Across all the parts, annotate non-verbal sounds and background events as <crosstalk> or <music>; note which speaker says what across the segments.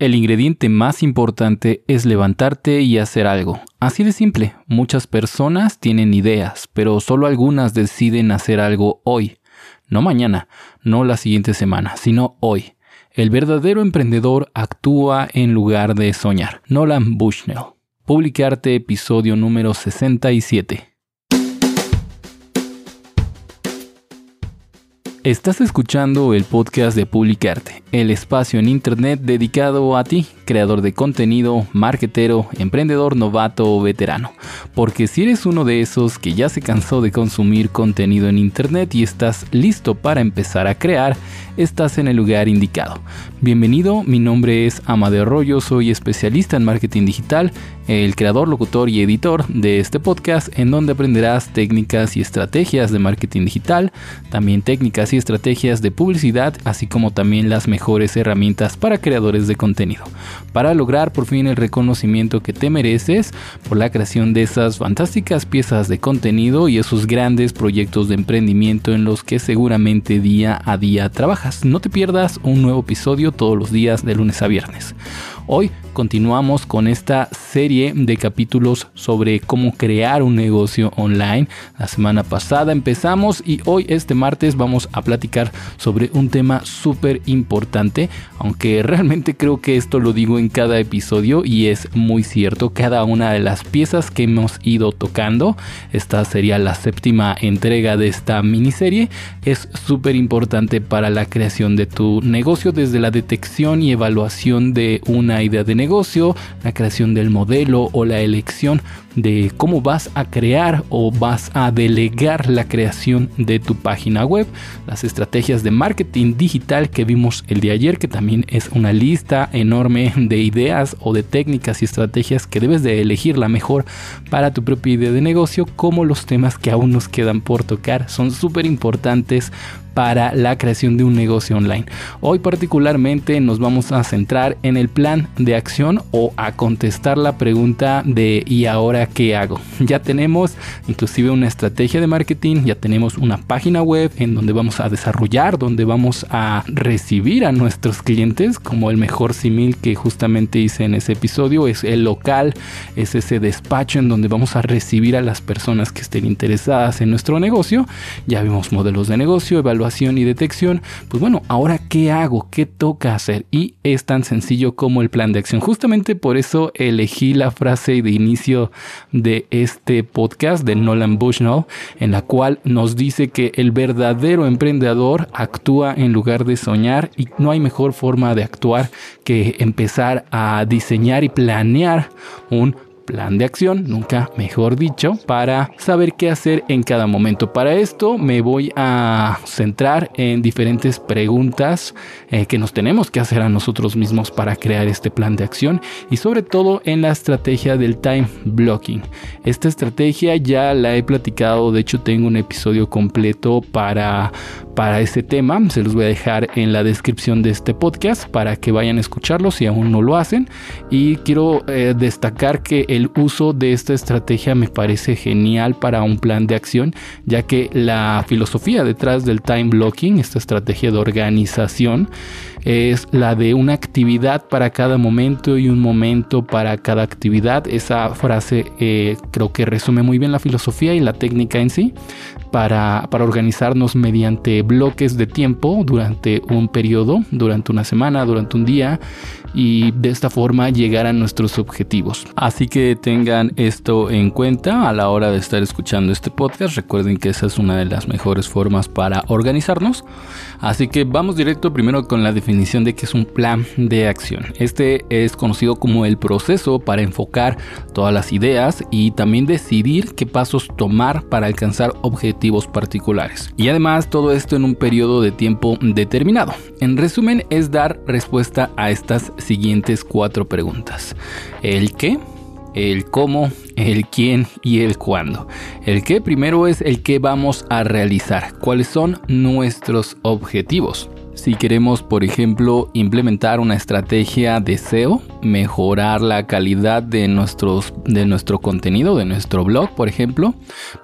Speaker 1: El ingrediente más importante es levantarte y hacer algo. Así de simple, muchas personas tienen ideas, pero solo algunas deciden hacer algo hoy. No mañana, no la siguiente semana, sino hoy. El verdadero emprendedor actúa en lugar de soñar. Nolan Bushnell. Publicarte episodio número 67. Estás escuchando el podcast de Publicarte, el espacio en Internet dedicado a ti, creador de contenido, marketero, emprendedor novato o veterano. Porque si eres uno de esos que ya se cansó de consumir contenido en Internet y estás listo para empezar a crear, estás en el lugar indicado. Bienvenido, mi nombre es Amadeo Arroyo, soy especialista en marketing digital, el creador, locutor y editor de este podcast en donde aprenderás técnicas y estrategias de marketing digital, también técnicas y estrategias de publicidad, así como también las mejores herramientas para creadores de contenido, para lograr por fin el reconocimiento que te mereces por la creación de esas fantásticas piezas de contenido y esos grandes proyectos de emprendimiento en los que seguramente día a día trabajas. No te pierdas un nuevo episodio todos los días de lunes a viernes. Hoy continuamos con esta serie de capítulos sobre cómo crear un negocio online. La semana pasada empezamos y hoy este martes vamos a platicar sobre un tema súper importante, aunque <laughs> realmente creo que esto lo digo en cada episodio y es muy cierto. Cada una de las piezas que hemos ido tocando, esta sería la séptima entrega de esta miniserie, es súper importante para la creación de tu negocio desde la detección y evaluación de una idea de negocio, la creación del modelo o la elección de cómo vas a crear o vas a delegar la creación de tu página web, las estrategias de marketing digital que vimos el de ayer, que también es una lista enorme <laughs> de ideas o de técnicas y estrategias que debes de elegir la mejor para tu propia idea de negocio, como los temas que aún nos quedan por tocar. Son súper importantes para la creación de un negocio online. Hoy particularmente nos vamos a centrar en el plan de acción o a contestar la pregunta de ¿y ahora qué hago? <laughs> Ya tenemos inclusive una estrategia de marketing, ya tenemos una página web en donde vamos a desarrollar, donde vamos a recibir a nuestros clientes, como el mejor simil que justamente hice en ese episodio, es el local, es ese despacho en donde vamos a recibir a las personas que estén interesadas en nuestro negocio. Ya vimos modelos de negocio, evaluación y detección, pues bueno, ahora qué hago, qué toca hacer y es tan sencillo como el plan de acción. Justamente por eso elegí la frase de inicio de este podcast de Nolan Bushnell, en la cual nos dice que el verdadero emprendedor actúa en lugar de soñar y no hay mejor forma de actuar que empezar a diseñar y planear un plan de acción, nunca mejor dicho, para saber qué hacer en cada momento. Para esto me voy a centrar en diferentes preguntas eh, que nos tenemos que hacer a nosotros mismos para crear este plan de acción y sobre todo en la estrategia del time blocking. Esta estrategia ya la he platicado, de hecho tengo un episodio completo para, para ese tema, se los voy a dejar en la descripción de este podcast para que vayan a escucharlo si aún no lo hacen y quiero eh, destacar que el el uso de esta estrategia me parece genial para un plan de acción, ya que la filosofía detrás del time blocking, esta estrategia de organización, es la de una actividad para cada momento y un momento para cada actividad. Esa frase eh, creo que resume muy bien la filosofía y la técnica en sí para, para organizarnos mediante bloques de tiempo durante un periodo, durante una semana, durante un día y de esta forma llegar a nuestros objetivos. Así que tengan esto en cuenta a la hora de estar escuchando este podcast. Recuerden que esa es una de las mejores formas para organizarnos. Así que vamos directo primero con la definición de qué es un plan de acción. Este es conocido como el proceso para enfocar todas las ideas y también decidir qué pasos tomar para alcanzar objetivos particulares. Y además todo esto en un periodo de tiempo determinado. En resumen es dar respuesta a estas siguientes cuatro preguntas. ¿El qué? el cómo, el quién y el cuándo. El qué primero es el que vamos a realizar, cuáles son nuestros objetivos. Si queremos, por ejemplo, implementar una estrategia de SEO, mejorar la calidad de, nuestros, de nuestro contenido, de nuestro blog, por ejemplo,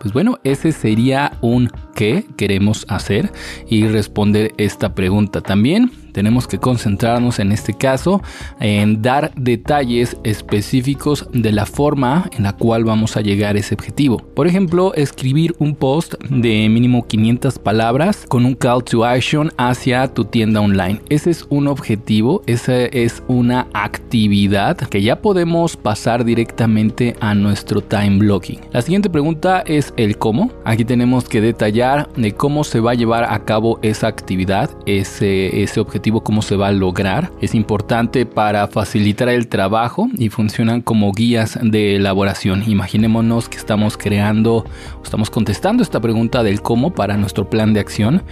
Speaker 1: pues bueno, ese sería un qué queremos hacer y responder esta pregunta. También tenemos que concentrarnos en este caso en dar detalles específicos de la forma en la cual vamos a llegar a ese objetivo. Por ejemplo, escribir un post de mínimo 500 palabras con un call to action hacia tu tienda online. Ese es un objetivo, esa es una actividad que ya podemos pasar directamente a nuestro time blocking. La siguiente pregunta es el cómo. Aquí tenemos que detallar de cómo se va a llevar a cabo esa actividad, ese, ese objetivo, cómo se va a lograr. Es importante para facilitar el trabajo y funcionan como guías de elaboración. Imaginémonos que estamos creando, estamos contestando esta pregunta del cómo para nuestro plan de acción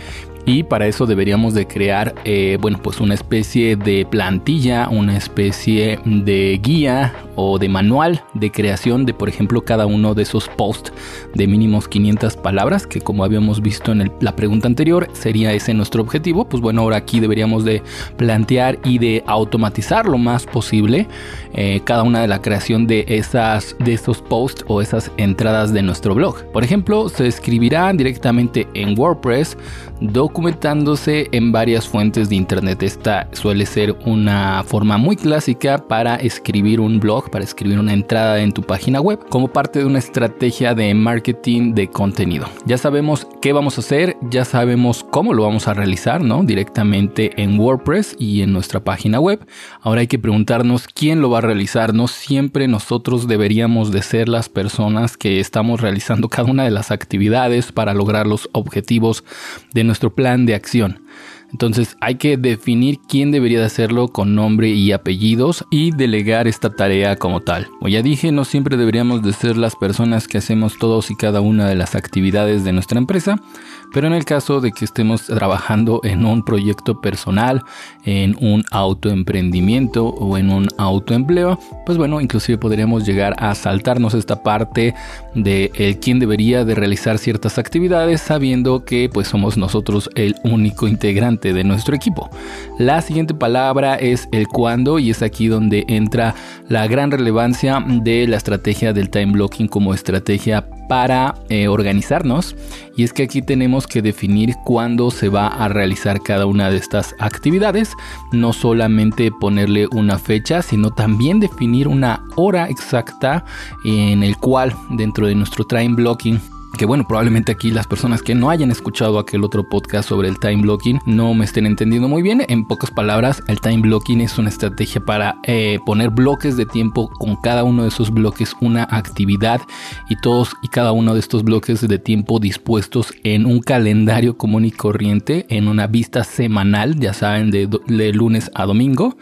Speaker 1: y para eso deberíamos de crear eh, bueno pues una especie de plantilla una especie de guía o de manual de creación de por ejemplo cada uno de esos posts de mínimos 500 palabras que como habíamos visto en la pregunta anterior sería ese nuestro objetivo pues bueno ahora aquí deberíamos de plantear y de automatizar lo más posible eh, cada una de la creación de esas de esos posts o esas entradas de nuestro blog por ejemplo se escribirán directamente en WordPress documentándose en varias fuentes de internet. Esta suele ser una forma muy clásica para escribir un blog, para escribir una entrada en tu página web, como parte de una estrategia de marketing de contenido. Ya sabemos qué vamos a hacer, ya sabemos cómo lo vamos a realizar, ¿no? Directamente en WordPress y en nuestra página web. Ahora hay que preguntarnos quién lo va a realizar. No siempre nosotros deberíamos de ser las personas que estamos realizando <laughs> cada una de las actividades para lograr los objetivos de nuestro plan de acción. Entonces hay que definir quién debería de hacerlo con nombre y apellidos y delegar esta tarea como tal. Como ya dije, no siempre deberíamos de ser las personas que hacemos todos y cada una de las actividades de nuestra empresa, pero en el caso de que estemos trabajando en un proyecto personal, en un autoemprendimiento o en un autoempleo, pues bueno, inclusive podríamos llegar a saltarnos esta parte de quién debería de realizar ciertas actividades sabiendo que pues somos nosotros el único integrante de nuestro equipo. La siguiente palabra es el cuándo y es aquí donde entra la gran relevancia de la estrategia del time blocking como estrategia para eh, organizarnos y es que aquí tenemos que definir cuándo se va a realizar cada una de estas actividades. No solamente ponerle una fecha sino también definir una hora exacta en el cual dentro de nuestro time blocking que bueno, probablemente aquí las personas que no hayan escuchado aquel otro podcast sobre el time blocking no me estén entendiendo muy bien. En pocas palabras, el time blocking es una estrategia para eh, poner bloques de tiempo con cada uno de esos bloques una actividad y todos y cada uno de estos bloques de tiempo dispuestos en un calendario común y corriente, en una vista semanal, ya saben, de, de lunes a domingo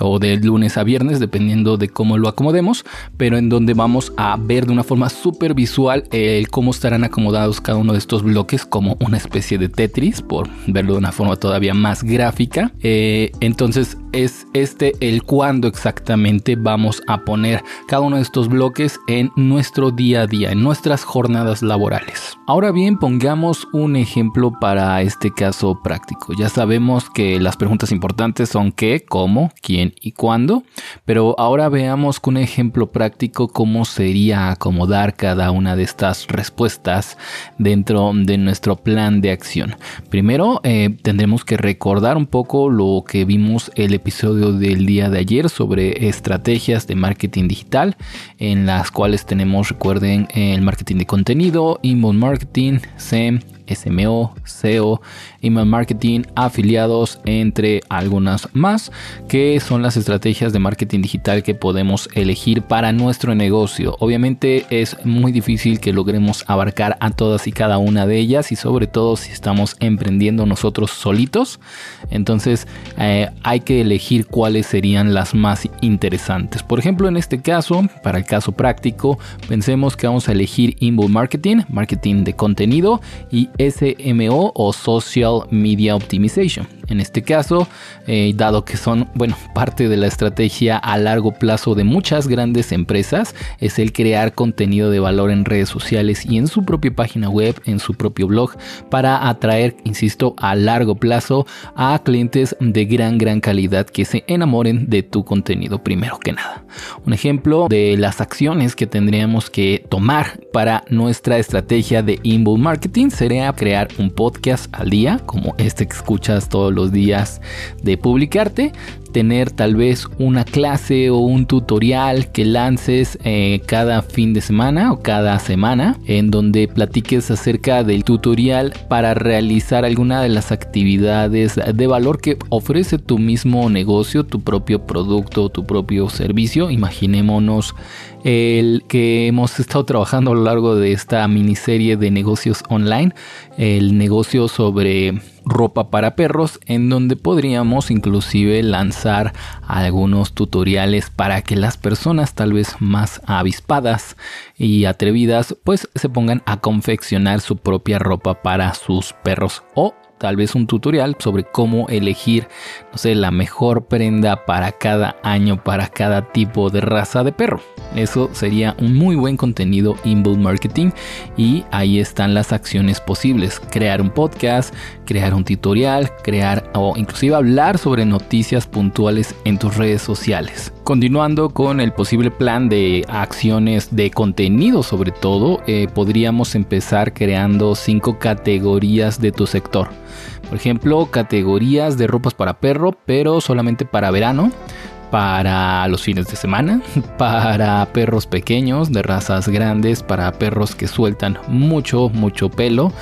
Speaker 1: o de lunes a viernes, dependiendo de cómo lo acomodemos, pero en donde vamos a ver de una forma súper visual el cómo estarán acomodados cada uno de estos bloques como una especie de Tetris, por verlo de una forma todavía más gráfica. Eh, entonces es este el cuándo exactamente vamos a poner cada uno de estos bloques en nuestro día a día, en nuestras jornadas laborales. Ahora bien, pongamos un ejemplo para este caso práctico. Ya sabemos que las preguntas importantes son qué, cómo, quién, y cuándo, pero ahora veamos con un ejemplo práctico cómo sería acomodar cada una de estas respuestas dentro de nuestro plan de acción. Primero eh, tendremos que recordar un poco lo que vimos el episodio del día de ayer sobre estrategias de marketing digital, en las cuales tenemos, recuerden, el marketing de contenido, inbound marketing, SEM, SMO, SEO, email marketing, afiliados, entre algunas más, que son las estrategias de marketing digital que podemos elegir para nuestro negocio. Obviamente es muy difícil que logremos abarcar a todas y cada una de ellas y sobre todo si estamos emprendiendo nosotros solitos. Entonces eh, hay que elegir cuáles serían las más interesantes. Por ejemplo, en este caso, para el caso práctico, pensemos que vamos a elegir inbound marketing, marketing de contenido y SMO o Social Media Optimization. En este caso, eh, dado que son, bueno, parte de la estrategia a largo plazo de muchas grandes empresas, es el crear contenido de valor en redes sociales y en su propia página web, en su propio blog, para atraer, insisto, a largo plazo a clientes de gran, gran calidad que se enamoren de tu contenido primero que nada. Un ejemplo de las acciones que tendríamos que tomar para nuestra estrategia de inbound marketing sería crear un podcast al día, como este que escuchas todos los días de publicarte tener tal vez una clase o un tutorial que lances eh, cada fin de semana o cada semana en donde platiques acerca del tutorial para realizar alguna de las actividades de valor que ofrece tu mismo negocio, tu propio producto, tu propio servicio. Imaginémonos el que hemos estado trabajando a lo largo de esta miniserie de negocios online, el negocio sobre ropa para perros en donde podríamos inclusive lanzar algunos tutoriales para que las personas tal vez más avispadas y atrevidas pues se pongan a confeccionar su propia ropa para sus perros o tal vez un tutorial sobre cómo elegir, no sé, la mejor prenda para cada año, para cada tipo de raza de perro. Eso sería un muy buen contenido inbound marketing y ahí están las acciones posibles. Crear un podcast, crear un tutorial, crear o inclusive hablar sobre noticias puntuales en tus redes sociales. Continuando con el posible plan de acciones de contenido sobre todo, eh, podríamos empezar creando cinco categorías de tu sector. Por ejemplo, categorías de ropas para perro, pero solamente para verano para los fines de semana, <laughs> para perros pequeños de razas grandes, para perros que sueltan mucho, mucho pelo,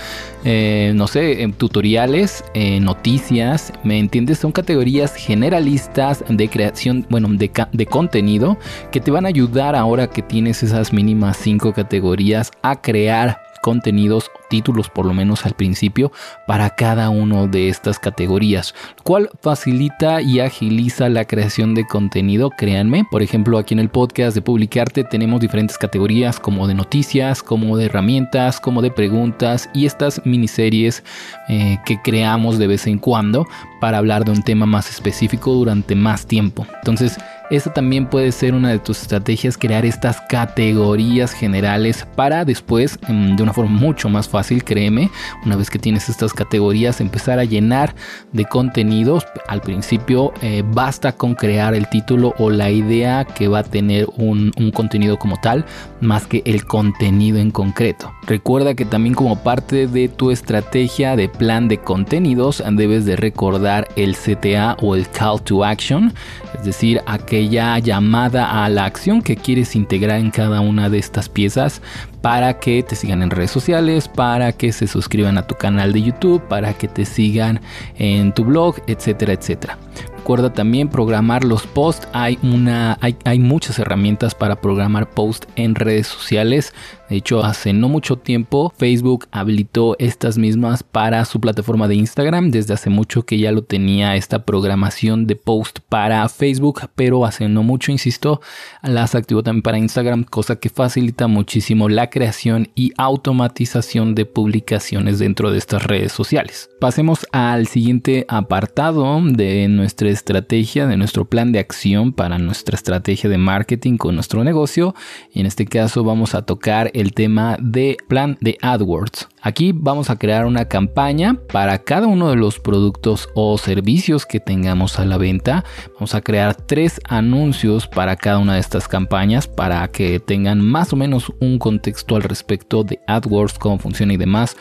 Speaker 1: eh, no sé, tutoriales, noticias, ¿me entiendes? Son categorías generalistas de creación, bueno, de, de contenido que te van a ayudar ahora que tienes esas mínimas cinco categorías a crear contenidos, títulos por lo menos al principio, para cada una de estas categorías, cual facilita y agiliza la creación de contenido, créanme. Por ejemplo, aquí en el podcast de Publicarte tenemos diferentes categorías como de noticias, como de herramientas, como de preguntas y estas miniseries eh, que creamos de vez en cuando para hablar de un tema más específico durante más tiempo. Entonces, esta también puede ser una de tus estrategias, crear estas categorías generales para después, mm, de una forma mucho más fácil, créeme, una vez que tienes estas categorías, empezar a llenar de contenidos. Al principio eh, basta con crear el título o la idea que va a tener un, un contenido como tal, más que el contenido en concreto. Recuerda que también como parte de tu estrategia de plan de contenidos, debes de recordar el CTA o el Call to Action, es decir, aquella llamada a la acción que quieres integrar en cada una de estas piezas para que te sigan en redes sociales, para que se suscriban a tu canal de YouTube, para que te sigan en tu blog, etcétera, etcétera. Recuerda también programar los posts. Hay, una, hay, hay muchas herramientas para programar posts en redes sociales. De hecho, hace no mucho tiempo Facebook habilitó estas mismas para su plataforma de Instagram. Desde hace mucho que ya lo tenía esta programación de post para Facebook, pero hace no mucho, insisto, las activó también para Instagram, cosa que facilita muchísimo la creación y automatización de publicaciones dentro de estas redes sociales. Pasemos al siguiente apartado de nuestra estrategia, de nuestro plan de acción para nuestra estrategia de marketing con nuestro negocio. Y en este caso vamos a tocar el tema de plan de AdWords. Aquí vamos a crear una campaña para cada uno de los productos o servicios que tengamos a la venta. Vamos a crear tres anuncios para cada una de estas campañas para que tengan más o menos un contexto al respecto de AdWords, cómo funciona y demás.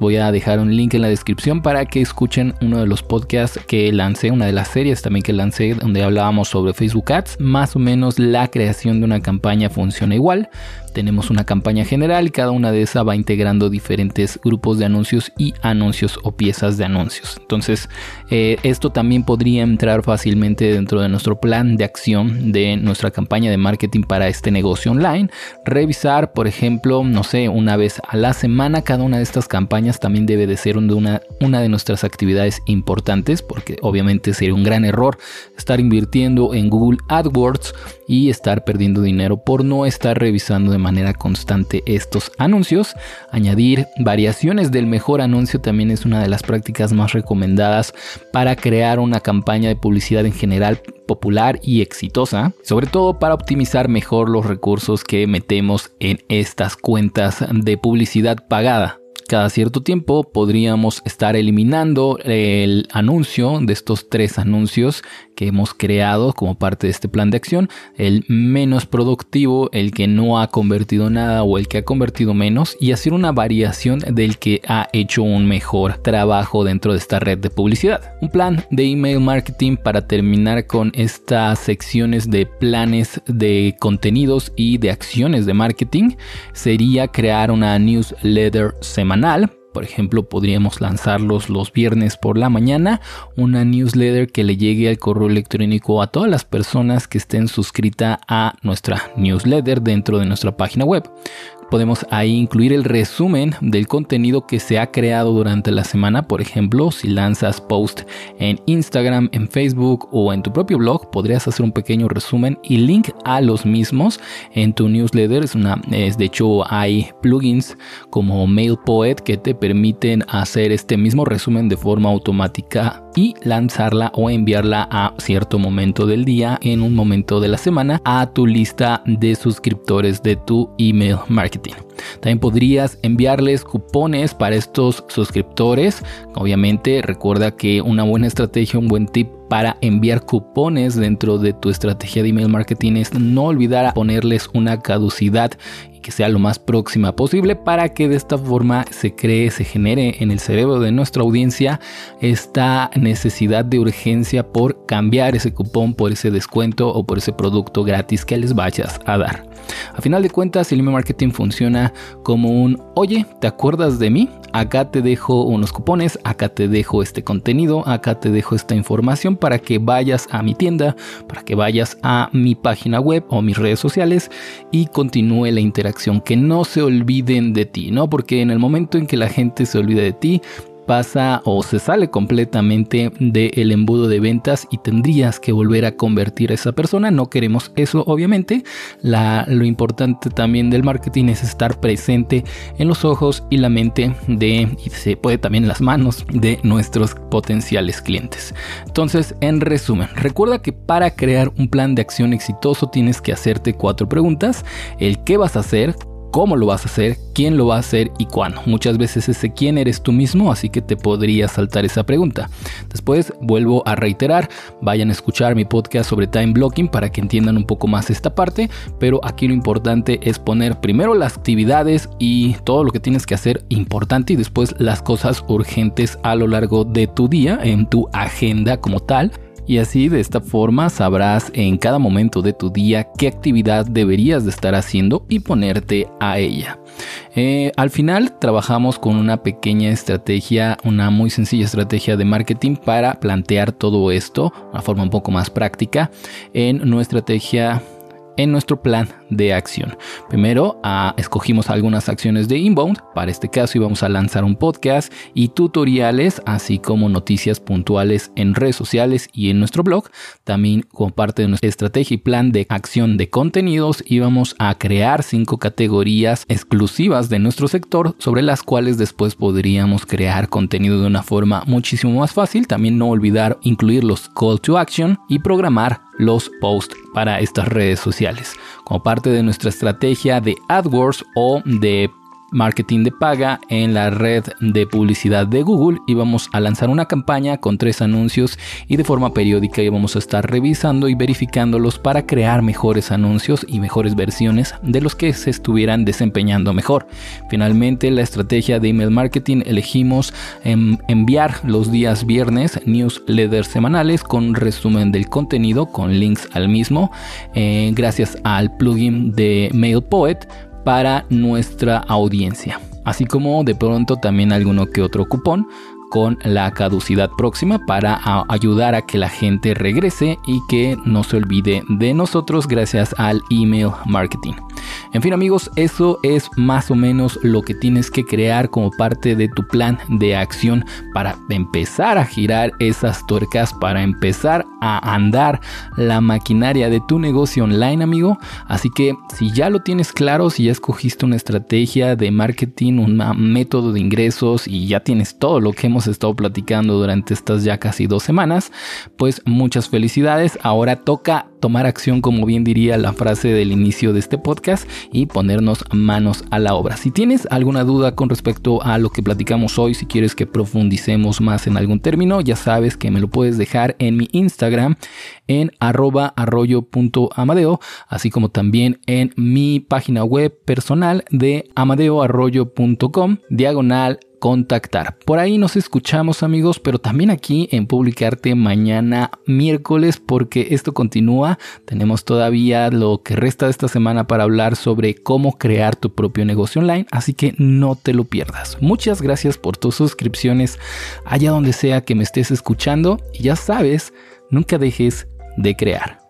Speaker 1: Voy a dejar un link en la descripción para que escuchen uno de los podcasts que lancé, una de las series también que lancé donde hablábamos sobre Facebook Ads. Más o menos la creación de una campaña funciona igual. Tenemos una campaña general y cada una de esas va integrando diferentes grupos de anuncios y anuncios o piezas de anuncios. Entonces, eh, esto también podría entrar fácilmente dentro de nuestro plan de acción de nuestra campaña de marketing para este negocio online. Revisar, por ejemplo, no sé, una vez a la semana cada una de estas campañas también debe de ser una, de nuestras actividades importantes porque obviamente sería un gran error estar invirtiendo en Google AdWords y estar perdiendo dinero por no estar revisando de manera constante estos anuncios. Añadir variaciones del mejor anuncio también es una de las prácticas más recomendadas para crear una campaña de publicidad en general popular y exitosa, sobre todo para optimizar mejor los recursos que metemos en estas cuentas de publicidad pagada. Cada cierto tiempo podríamos estar eliminando el anuncio de estos tres anuncios que hemos creado como parte de este plan de acción, el menos productivo, el que no ha convertido nada o el que ha convertido menos y hacer una variación del que ha hecho un mejor trabajo dentro de esta red de publicidad. Un plan de email marketing para terminar con estas secciones de planes de contenidos y de acciones de marketing sería crear una newsletter semanal por ejemplo, podríamos lanzarlos los viernes por la mañana, una newsletter que le llegue al correo electrónico a todas las personas que estén suscritas a nuestra newsletter dentro de nuestra página web. Podemos ahí incluir el resumen del contenido que se ha creado durante la semana. Por ejemplo, si lanzas post en Instagram, en Facebook o en tu propio blog, podrías hacer un pequeño resumen y link a los mismos en tu newsletter. Es una, es, de hecho, hay plugins como MailPoet que te permiten hacer este mismo resumen de forma automática y lanzarla o enviarla a cierto momento del día en un momento de la semana a tu lista de suscriptores de tu email marketing. También podrías enviarles cupones para estos suscriptores. Obviamente recuerda que una buena estrategia, un buen tip para enviar cupones dentro de tu estrategia de email marketing es no olvidar ponerles una caducidad que sea lo más próxima posible para que de esta forma se cree, se genere en el cerebro de nuestra audiencia esta necesidad de urgencia por cambiar ese cupón por ese descuento o por ese producto gratis que les vayas a dar. A final de cuentas, el email marketing funciona como un, oye, ¿te acuerdas de mí? Acá te dejo unos cupones, acá te dejo este contenido, acá te dejo esta información para que vayas a mi tienda, para que vayas a mi página web o mis redes sociales y continúe la interacción, que no se olviden de ti, ¿no? Porque en el momento en que la gente se olvida de ti, pasa o se sale completamente del embudo de ventas y tendrías que volver a convertir a esa persona. No queremos eso, obviamente. lo importante también del marketing es estar presente en los ojos y la mente de, y se puede también las manos de nuestros potenciales clientes. Entonces, en resumen, recuerda que para crear un plan de acción exitoso tienes que hacerte cuatro preguntas. El qué vas a hacer, cómo lo vas a hacer, quién lo va a hacer y cuándo. Muchas veces ese quién eres tú mismo, así que te podría saltar esa pregunta. Después vuelvo a reiterar, vayan a escuchar mi podcast sobre time blocking para que entiendan un poco más esta parte, pero aquí lo importante es poner primero las actividades y todo lo que tienes que hacer importante y después las cosas urgentes a lo largo de tu día en tu agenda como tal y así de esta forma sabrás en cada momento de tu día qué actividad deberías de estar haciendo y ponerte a ella. Eh, al final trabajamos con una pequeña estrategia, una muy sencilla estrategia de marketing para plantear todo esto, una forma un poco más práctica en nuestra estrategia en nuestro plan de acción. Primero, ah, escogimos algunas acciones de inbound. Para este caso íbamos a lanzar un podcast y tutoriales, así como noticias puntuales en redes sociales y en nuestro blog. También como parte de nuestra estrategia y plan de acción de contenidos íbamos a crear cinco categorías exclusivas de nuestro sector sobre las cuales después podríamos crear contenido de una forma muchísimo más fácil. También no olvidar incluir los call to action y programar los posts para estas redes sociales. Como parte de nuestra estrategia de AdWords o de marketing de paga en la red de publicidad de Google y vamos a lanzar una campaña con tres anuncios y de forma periódica íbamos a estar revisando y verificándolos para crear mejores anuncios y mejores versiones de los que se estuvieran desempeñando mejor. Finalmente la estrategia de email marketing elegimos enviar los días viernes newsletters semanales con resumen del contenido con links al mismo eh, gracias al plugin de MailPoet para nuestra audiencia, así como de pronto también alguno que otro cupón con la caducidad próxima para ayudar a que la gente regrese y que no se olvide de nosotros gracias al email marketing. En fin amigos, eso es más o menos lo que tienes que crear como parte de tu plan de acción para empezar a girar esas tuercas, para empezar a andar la maquinaria de tu negocio online amigo. Así que si ya lo tienes claro, si ya escogiste una estrategia de marketing, un método de ingresos y ya tienes todo lo que hemos estado platicando durante estas ya casi dos semanas, pues muchas felicidades. Ahora toca tomar acción, como bien diría la frase del inicio de este podcast, y ponernos manos a la obra. Si tienes alguna duda con respecto a lo que platicamos hoy, si quieres que profundicemos más en algún término, ya sabes que me lo puedes dejar en mi Instagram en arroba arroyo.amadeo, así como también en mi página web personal de amadeoarroyo.com, diagonal contactar. Por ahí nos escuchamos amigos, pero también aquí en Publicarte mañana miércoles porque esto continúa. Tenemos todavía lo que resta de esta semana para hablar sobre cómo crear tu propio negocio online, así que no te lo pierdas. Muchas gracias por tus suscripciones allá donde sea que me estés escuchando y ya sabes, nunca dejes de crear.